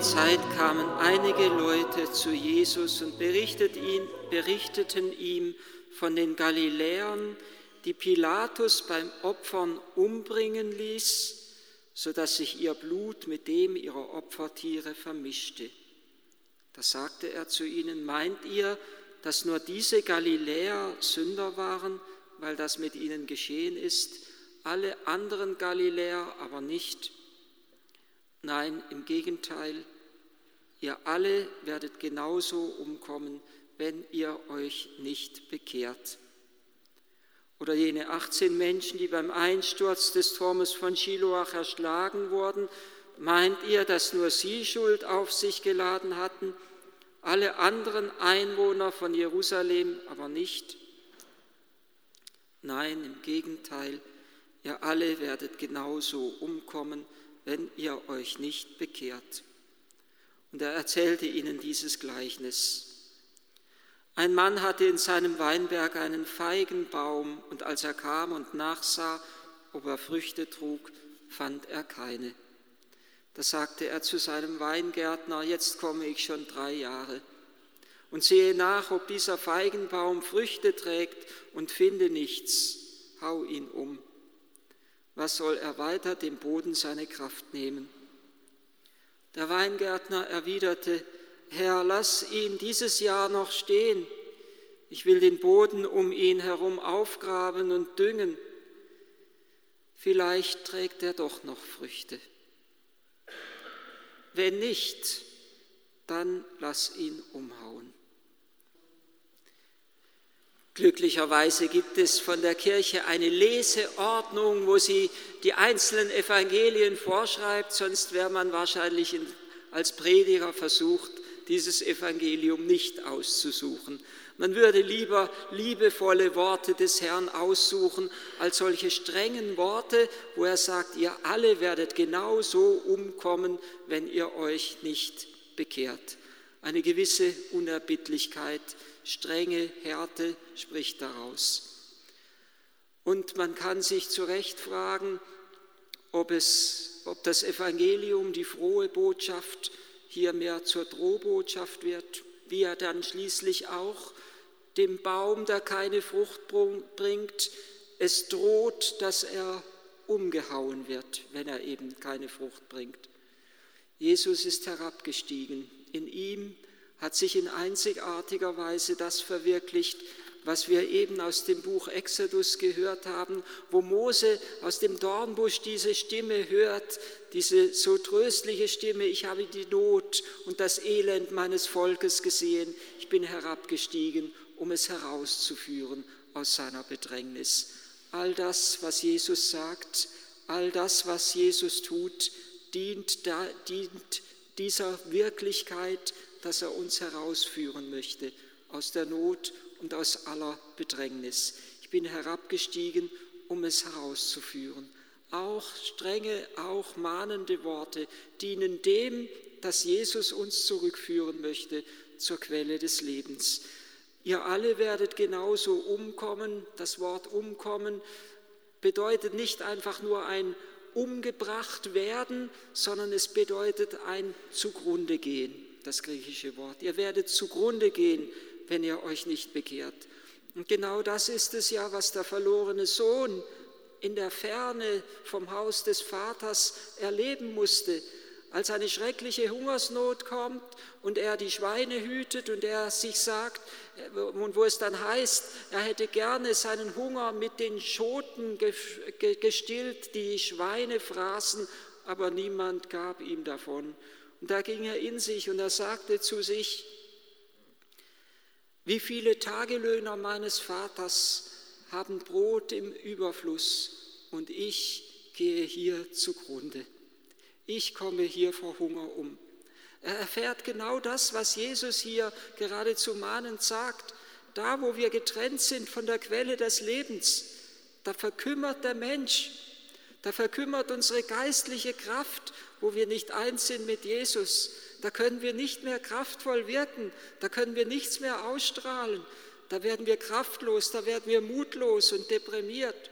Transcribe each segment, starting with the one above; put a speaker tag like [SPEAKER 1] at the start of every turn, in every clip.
[SPEAKER 1] Zeit kamen einige Leute zu Jesus und berichteten ihm von den Galiläern, die Pilatus beim Opfern umbringen ließ, sodass sich ihr Blut mit dem ihrer Opfertiere vermischte. Da sagte er zu ihnen, meint ihr, dass nur diese Galiläer Sünder waren, weil das mit ihnen geschehen ist, alle anderen Galiläer aber nicht? Nein, im Gegenteil, ihr alle werdet genauso umkommen, wenn ihr euch nicht bekehrt. Oder jene 18 Menschen, die beim Einsturz des Turmes von Shiloach erschlagen wurden, meint ihr, dass nur sie Schuld auf sich geladen hatten, alle anderen Einwohner von Jerusalem aber nicht? Nein, im Gegenteil, ihr alle werdet genauso umkommen, wenn ihr euch nicht bekehrt. Und er erzählte ihnen dieses Gleichnis. Ein Mann hatte in seinem Weinberg einen Feigenbaum, und als er kam und nachsah, ob er Früchte trug, fand er keine. Da sagte er zu seinem Weingärtner, jetzt komme ich schon drei Jahre und sehe nach, ob dieser Feigenbaum Früchte trägt und finde nichts, hau ihn um. Was soll er weiter dem Boden seine Kraft nehmen? Der Weingärtner erwiderte, Herr, lass ihn dieses Jahr noch stehen. Ich will den Boden um ihn herum aufgraben und düngen. Vielleicht trägt er doch noch Früchte. Wenn nicht, dann lass ihn umhauen. Glücklicherweise gibt es von der Kirche eine Leseordnung, wo sie die einzelnen Evangelien vorschreibt, sonst wäre man wahrscheinlich als Prediger versucht, dieses Evangelium nicht auszusuchen. Man würde lieber liebevolle Worte des Herrn aussuchen, als solche strengen Worte, wo er sagt, ihr alle werdet genauso umkommen, wenn ihr euch nicht bekehrt. Eine gewisse Unerbittlichkeit, strenge Härte spricht daraus. Und man kann sich zu Recht fragen, ob, es, ob das Evangelium, die frohe Botschaft, hier mehr zur Drohbotschaft wird, wie er dann schließlich auch dem Baum, der keine Frucht bringt, es droht, dass er umgehauen wird, wenn er eben keine Frucht bringt. Jesus ist herabgestiegen. In ihm hat sich in einzigartiger Weise das verwirklicht, was wir eben aus dem Buch Exodus gehört haben, wo Mose aus dem Dornbusch diese Stimme hört, diese so tröstliche Stimme, ich habe die Not und das Elend meines Volkes gesehen, ich bin herabgestiegen, um es herauszuführen aus seiner Bedrängnis. All das, was Jesus sagt, all das, was Jesus tut, dient, dient dieser Wirklichkeit, dass er uns herausführen möchte aus der Not und aus aller Bedrängnis. Ich bin herabgestiegen, um es herauszuführen. Auch strenge, auch mahnende Worte dienen dem, dass Jesus uns zurückführen möchte zur Quelle des Lebens. Ihr alle werdet genauso umkommen. Das Wort umkommen bedeutet nicht einfach nur ein umgebracht werden, sondern es bedeutet ein zugrunde gehen, das griechische Wort. Ihr werdet zugrunde gehen, wenn ihr euch nicht bekehrt. Und genau das ist es ja, was der verlorene Sohn in der Ferne vom Haus des Vaters erleben musste, als eine schreckliche Hungersnot kommt und er die Schweine hütet und er sich sagt, und wo es dann heißt, er hätte gerne seinen Hunger mit den Schoten gestillt, die Schweine fraßen, aber niemand gab ihm davon. Und da ging er in sich und er sagte zu sich, wie viele Tagelöhner meines Vaters haben Brot im Überfluss und ich gehe hier zugrunde. Ich komme hier vor Hunger um. Er erfährt genau das, was Jesus hier geradezu mahnend sagt. Da, wo wir getrennt sind von der Quelle des Lebens, da verkümmert der Mensch, da verkümmert unsere geistliche Kraft, wo wir nicht eins sind mit Jesus da können wir nicht mehr kraftvoll wirken, da können wir nichts mehr ausstrahlen, da werden wir kraftlos, da werden wir mutlos und deprimiert.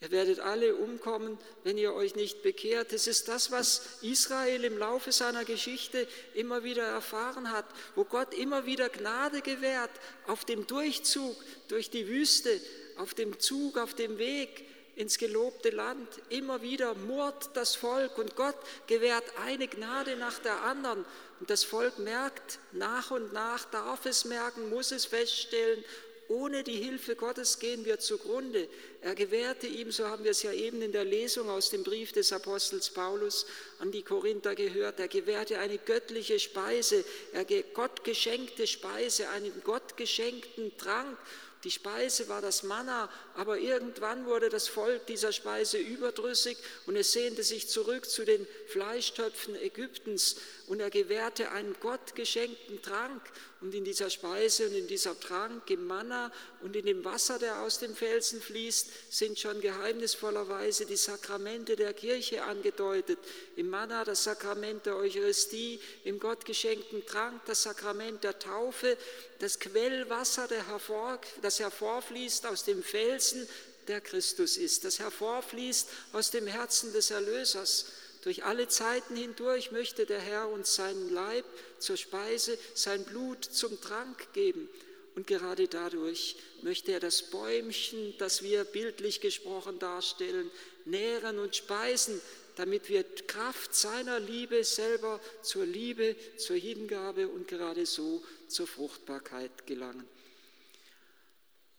[SPEAKER 1] Ihr werdet alle umkommen, wenn ihr euch nicht bekehrt. Das ist das, was Israel im Laufe seiner Geschichte immer wieder erfahren hat, wo Gott immer wieder Gnade gewährt auf dem Durchzug durch die Wüste, auf dem Zug, auf dem Weg ins gelobte Land. Immer wieder murrt das Volk und Gott gewährt eine Gnade nach der anderen. Und das Volk merkt nach und nach, darf es merken, muss es feststellen ohne die Hilfe Gottes gehen wir zugrunde. Er gewährte ihm, so haben wir es ja eben in der Lesung aus dem Brief des Apostels Paulus an die Korinther gehört, er gewährte eine göttliche Speise, er Gott geschenkte Speise, einen Gott geschenkten Trank die Speise war das Manna, aber irgendwann wurde das Volk dieser Speise überdrüssig und es sehnte sich zurück zu den Fleischtöpfen Ägyptens und er gewährte einen Gott geschenkten Trank und in dieser Speise und in dieser Trank, im Manna und in dem Wasser, der aus dem Felsen fließt, sind schon geheimnisvollerweise die Sakramente der Kirche angedeutet. Im Manna das Sakrament der Eucharistie, im Gott geschenkten Trank das Sakrament der Taufe, das Quellwasser, hervor, das hervorfließt aus dem Felsen, der Christus ist, das hervorfließt aus dem Herzen des Erlösers. Durch alle Zeiten hindurch möchte der Herr uns seinen Leib zur Speise, sein Blut zum Trank geben. Und gerade dadurch möchte er das Bäumchen, das wir bildlich gesprochen darstellen, nähren und speisen, damit wir Kraft seiner Liebe selber zur Liebe, zur Hingabe und gerade so zur Fruchtbarkeit gelangen.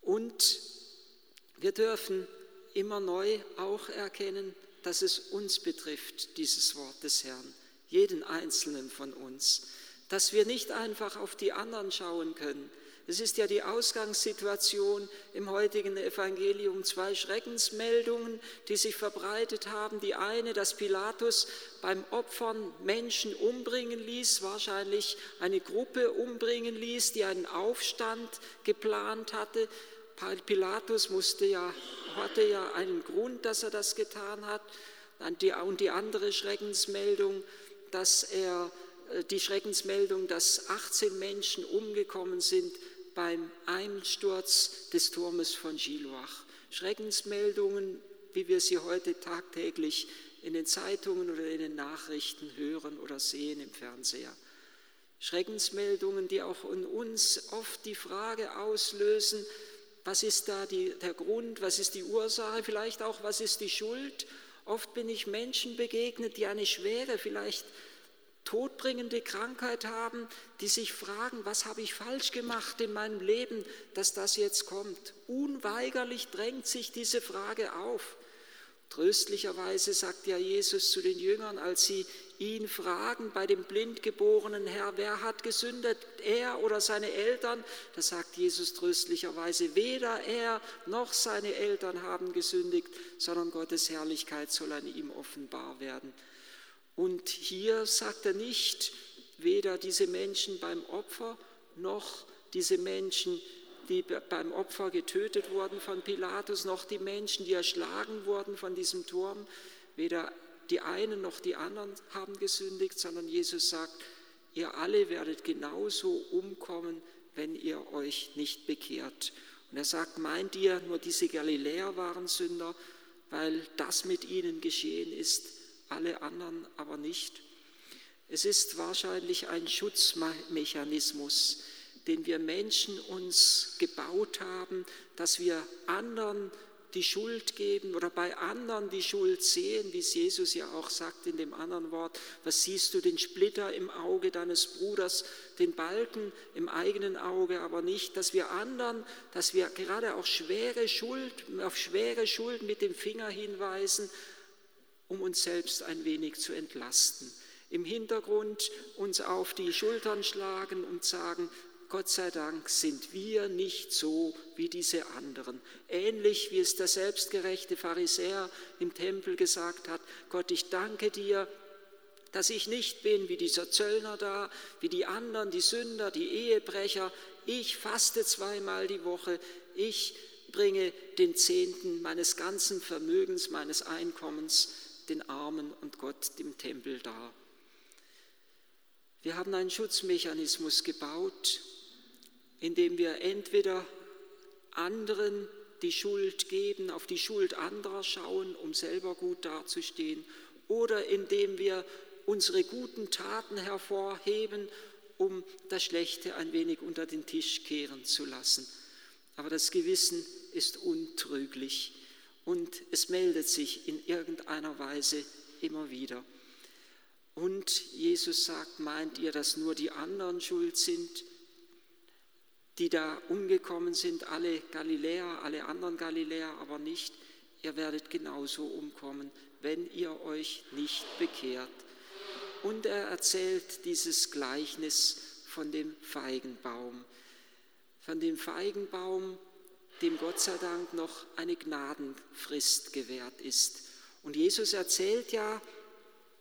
[SPEAKER 1] Und wir dürfen immer neu auch erkennen, dass es uns betrifft, dieses Wort des Herrn, jeden einzelnen von uns, dass wir nicht einfach auf die anderen schauen können. Es ist ja die Ausgangssituation im heutigen Evangelium, zwei Schreckensmeldungen, die sich verbreitet haben. Die eine, dass Pilatus beim Opfern Menschen umbringen ließ, wahrscheinlich eine Gruppe umbringen ließ, die einen Aufstand geplant hatte. Pilatus musste ja, hatte ja einen Grund, dass er das getan hat. Und die andere Schreckensmeldung, dass er, äh, die Schreckensmeldung, dass 18 Menschen umgekommen sind beim Einsturz des Turmes von Giloach. Schreckensmeldungen, wie wir sie heute tagtäglich in den Zeitungen oder in den Nachrichten hören oder sehen im Fernseher. Schreckensmeldungen, die auch in uns oft die Frage auslösen, was ist da die, der Grund, was ist die Ursache, vielleicht auch, was ist die Schuld. Oft bin ich Menschen begegnet, die eine schwere, vielleicht todbringende Krankheit haben, die sich fragen, was habe ich falsch gemacht in meinem Leben, dass das jetzt kommt. Unweigerlich drängt sich diese Frage auf. Tröstlicherweise sagt ja Jesus zu den Jüngern, als sie ihn fragen bei dem blindgeborenen Herr, wer hat gesündet, er oder seine Eltern? Da sagt Jesus tröstlicherweise, weder er noch seine Eltern haben gesündigt, sondern Gottes Herrlichkeit soll an ihm offenbar werden. Und hier sagt er nicht, weder diese Menschen beim Opfer noch diese Menschen, die beim Opfer getötet wurden von Pilatus, noch die Menschen, die erschlagen wurden von diesem Turm. Weder die einen noch die anderen haben gesündigt, sondern Jesus sagt, ihr alle werdet genauso umkommen, wenn ihr euch nicht bekehrt. Und er sagt, meint ihr, nur diese Galiläer waren Sünder, weil das mit ihnen geschehen ist, alle anderen aber nicht? Es ist wahrscheinlich ein Schutzmechanismus, den wir Menschen uns gebaut haben, dass wir anderen die Schuld geben oder bei anderen die Schuld sehen, wie es Jesus ja auch sagt in dem anderen Wort, was siehst du den Splitter im Auge deines Bruders, den Balken im eigenen Auge, aber nicht, dass wir anderen, dass wir gerade auch schwere Schuld, auf schwere Schuld mit dem Finger hinweisen, um uns selbst ein wenig zu entlasten. Im Hintergrund uns auf die Schultern schlagen und sagen, Gott sei Dank sind wir nicht so wie diese anderen. Ähnlich wie es der selbstgerechte Pharisäer im Tempel gesagt hat, Gott, ich danke dir, dass ich nicht bin wie dieser Zöllner da, wie die anderen, die Sünder, die Ehebrecher. Ich faste zweimal die Woche, ich bringe den Zehnten meines ganzen Vermögens, meines Einkommens den Armen und Gott dem Tempel dar. Wir haben einen Schutzmechanismus gebaut, indem wir entweder anderen die Schuld geben, auf die Schuld anderer schauen, um selber gut dazustehen, oder indem wir unsere guten Taten hervorheben, um das Schlechte ein wenig unter den Tisch kehren zu lassen. Aber das Gewissen ist untrüglich und es meldet sich in irgendeiner Weise immer wieder. Und Jesus sagt, meint ihr, dass nur die anderen schuld sind, die da umgekommen sind, alle Galiläer, alle anderen Galiläer, aber nicht. Ihr werdet genauso umkommen, wenn ihr euch nicht bekehrt. Und er erzählt dieses Gleichnis von dem Feigenbaum. Von dem Feigenbaum, dem Gott sei Dank noch eine Gnadenfrist gewährt ist. Und Jesus erzählt ja,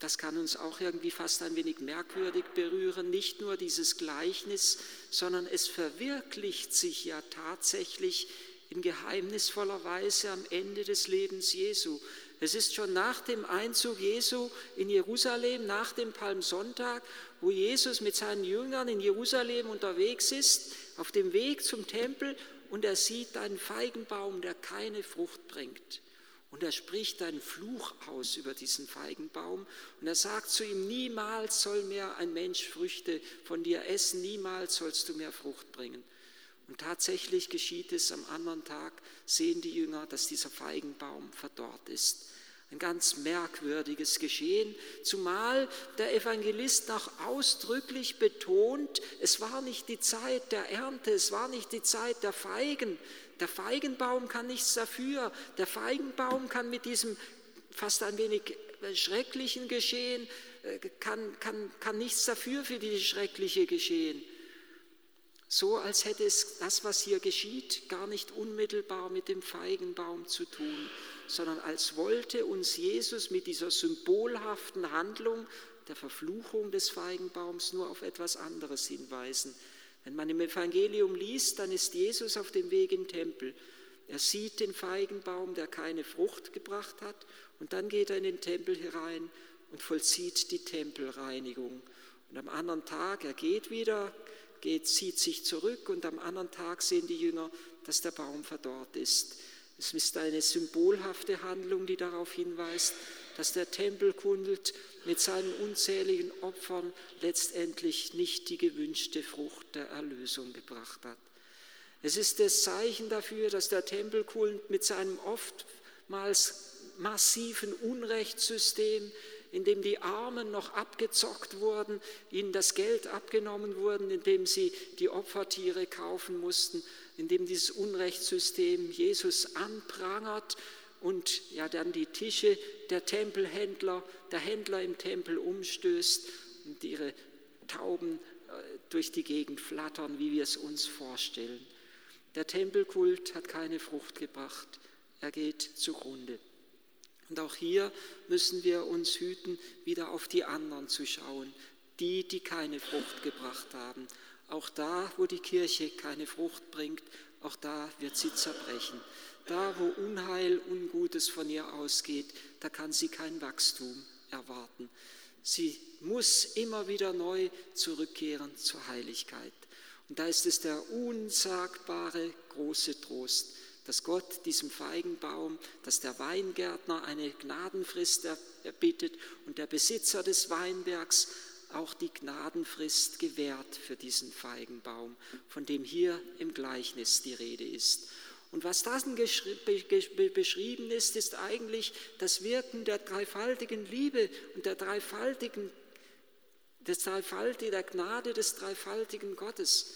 [SPEAKER 1] das kann uns auch irgendwie fast ein wenig merkwürdig berühren, nicht nur dieses Gleichnis, sondern es verwirklicht sich ja tatsächlich in geheimnisvoller Weise am Ende des Lebens Jesu. Es ist schon nach dem Einzug Jesu in Jerusalem, nach dem Palmsonntag, wo Jesus mit seinen Jüngern in Jerusalem unterwegs ist, auf dem Weg zum Tempel und er sieht einen Feigenbaum, der keine Frucht bringt. Und er spricht einen Fluch aus über diesen Feigenbaum und er sagt zu ihm, niemals soll mehr ein Mensch Früchte von dir essen, niemals sollst du mehr Frucht bringen. Und tatsächlich geschieht es am anderen Tag, sehen die Jünger, dass dieser Feigenbaum verdorrt ist. Ein ganz merkwürdiges Geschehen, zumal der Evangelist noch ausdrücklich betont, es war nicht die Zeit der Ernte, es war nicht die Zeit der Feigen, der Feigenbaum kann nichts dafür. Der Feigenbaum kann mit diesem fast ein wenig schrecklichen Geschehen, äh, kann, kann, kann nichts dafür für dieses schreckliche Geschehen. So als hätte es das, was hier geschieht, gar nicht unmittelbar mit dem Feigenbaum zu tun, sondern als wollte uns Jesus mit dieser symbolhaften Handlung der Verfluchung des Feigenbaums nur auf etwas anderes hinweisen. Wenn man im Evangelium liest, dann ist Jesus auf dem Weg den Tempel. Er sieht den Feigenbaum, der keine Frucht gebracht hat, und dann geht er in den Tempel herein und vollzieht die Tempelreinigung. Und am anderen Tag, er geht wieder, geht, zieht sich zurück, und am anderen Tag sehen die Jünger, dass der Baum verdorrt ist. Es ist eine symbolhafte Handlung, die darauf hinweist, dass der Tempelkult mit seinen unzähligen Opfern letztendlich nicht die gewünschte Frucht der Erlösung gebracht hat. Es ist das Zeichen dafür, dass der Tempelkult mit seinem oftmals massiven Unrechtssystem, in dem die Armen noch abgezockt wurden, ihnen das Geld abgenommen wurde, in dem sie die Opfertiere kaufen mussten, in dem dieses Unrechtssystem Jesus anprangert und ja dann die Tische der Tempelhändler, der Händler im Tempel umstößt und ihre Tauben äh, durch die Gegend flattern, wie wir es uns vorstellen. Der Tempelkult hat keine Frucht gebracht, er geht zugrunde. Und auch hier müssen wir uns hüten, wieder auf die anderen zu schauen, die, die keine Frucht gebracht haben. Auch da, wo die Kirche keine Frucht bringt, auch da wird sie zerbrechen. Da, wo Unheil, Ungutes von ihr ausgeht, da kann sie kein Wachstum erwarten. Sie muss immer wieder neu zurückkehren zur Heiligkeit. Und da ist es der unsagbare große Trost, dass Gott diesem Feigenbaum, dass der Weingärtner eine Gnadenfrist erbittet und der Besitzer des Weinbergs auch die Gnadenfrist gewährt für diesen Feigenbaum, von dem hier im Gleichnis die Rede ist. Und was da beschrieben ist, ist eigentlich das Wirken der dreifaltigen Liebe und der dreifaltigen, des dreifaltigen, der Gnade des dreifaltigen Gottes.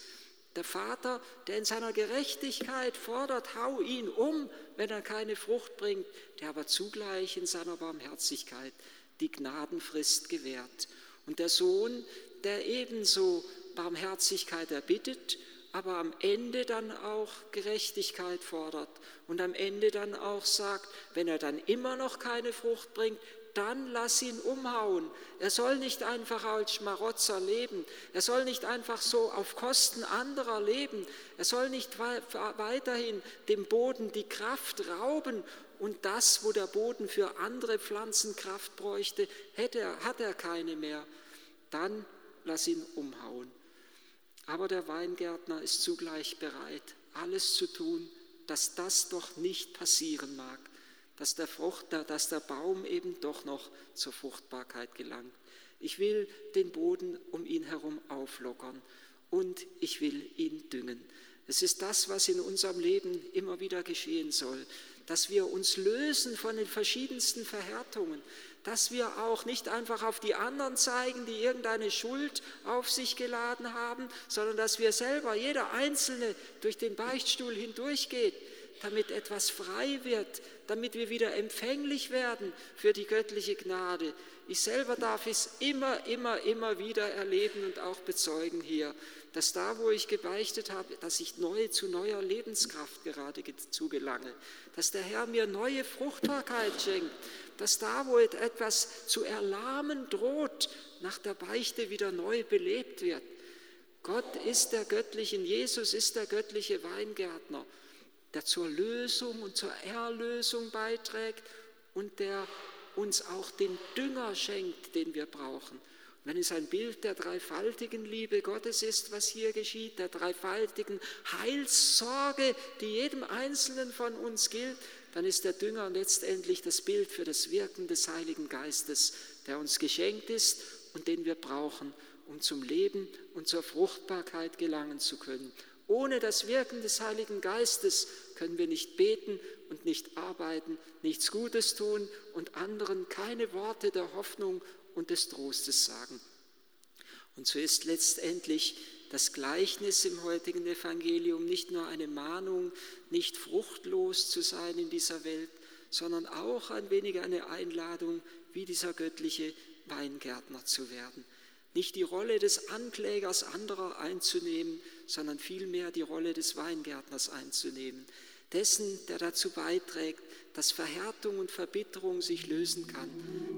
[SPEAKER 1] Der Vater, der in seiner Gerechtigkeit fordert, hau ihn um, wenn er keine Frucht bringt, der aber zugleich in seiner Barmherzigkeit die Gnadenfrist gewährt. Und der Sohn, der ebenso Barmherzigkeit erbittet aber am Ende dann auch Gerechtigkeit fordert und am Ende dann auch sagt, wenn er dann immer noch keine Frucht bringt, dann lass ihn umhauen. Er soll nicht einfach als Schmarotzer leben. Er soll nicht einfach so auf Kosten anderer leben. Er soll nicht weiterhin dem Boden die Kraft rauben und das, wo der Boden für andere Pflanzen Kraft bräuchte, hat er, hat er keine mehr. Dann lass ihn umhauen. Aber der Weingärtner ist zugleich bereit, alles zu tun, dass das doch nicht passieren mag, dass der, Frucht, dass der Baum eben doch noch zur Fruchtbarkeit gelangt. Ich will den Boden um ihn herum auflockern und ich will ihn düngen. Es ist das, was in unserem Leben immer wieder geschehen soll, dass wir uns lösen von den verschiedensten Verhärtungen, dass wir auch nicht einfach auf die anderen zeigen, die irgendeine Schuld auf sich geladen haben, sondern dass wir selber, jeder Einzelne, durch den Beichtstuhl hindurchgeht, damit etwas frei wird, damit wir wieder empfänglich werden für die göttliche Gnade. Ich selber darf es immer, immer, immer wieder erleben und auch bezeugen hier, dass da, wo ich gebeichtet habe, dass ich neu zu neuer Lebenskraft gerade zugelange, dass der Herr mir neue Fruchtbarkeit schenkt, dass da, wo etwas zu erlahmen droht, nach der Beichte wieder neu belebt wird. Gott ist der göttliche, Jesus ist der göttliche Weingärtner, der zur Lösung und zur Erlösung beiträgt und der uns auch den Dünger schenkt, den wir brauchen. Wenn es ein Bild der dreifaltigen Liebe Gottes ist, was hier geschieht, der dreifaltigen Heilssorge, die jedem Einzelnen von uns gilt, dann ist der Dünger letztendlich das Bild für das Wirken des Heiligen Geistes, der uns geschenkt ist und den wir brauchen, um zum Leben und zur Fruchtbarkeit gelangen zu können. Ohne das Wirken des Heiligen Geistes können wir nicht beten und nicht arbeiten, nichts Gutes tun und anderen keine Worte der Hoffnung und des Trostes sagen. Und so ist letztendlich das Gleichnis im heutigen Evangelium nicht nur eine Mahnung, nicht fruchtlos zu sein in dieser Welt, sondern auch ein wenig eine Einladung, wie dieser göttliche Weingärtner zu werden. Nicht die Rolle des Anklägers anderer einzunehmen, sondern vielmehr die Rolle des Weingärtners einzunehmen, dessen, der dazu beiträgt, dass Verhärtung und Verbitterung sich lösen kann,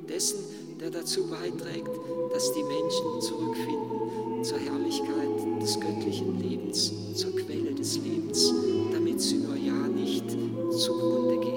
[SPEAKER 1] dessen, der dazu beiträgt, dass die Menschen zurückfinden zur Herrlichkeit des göttlichen Lebens, zur Quelle des Lebens, damit sie nur ja nicht zugrunde gehen.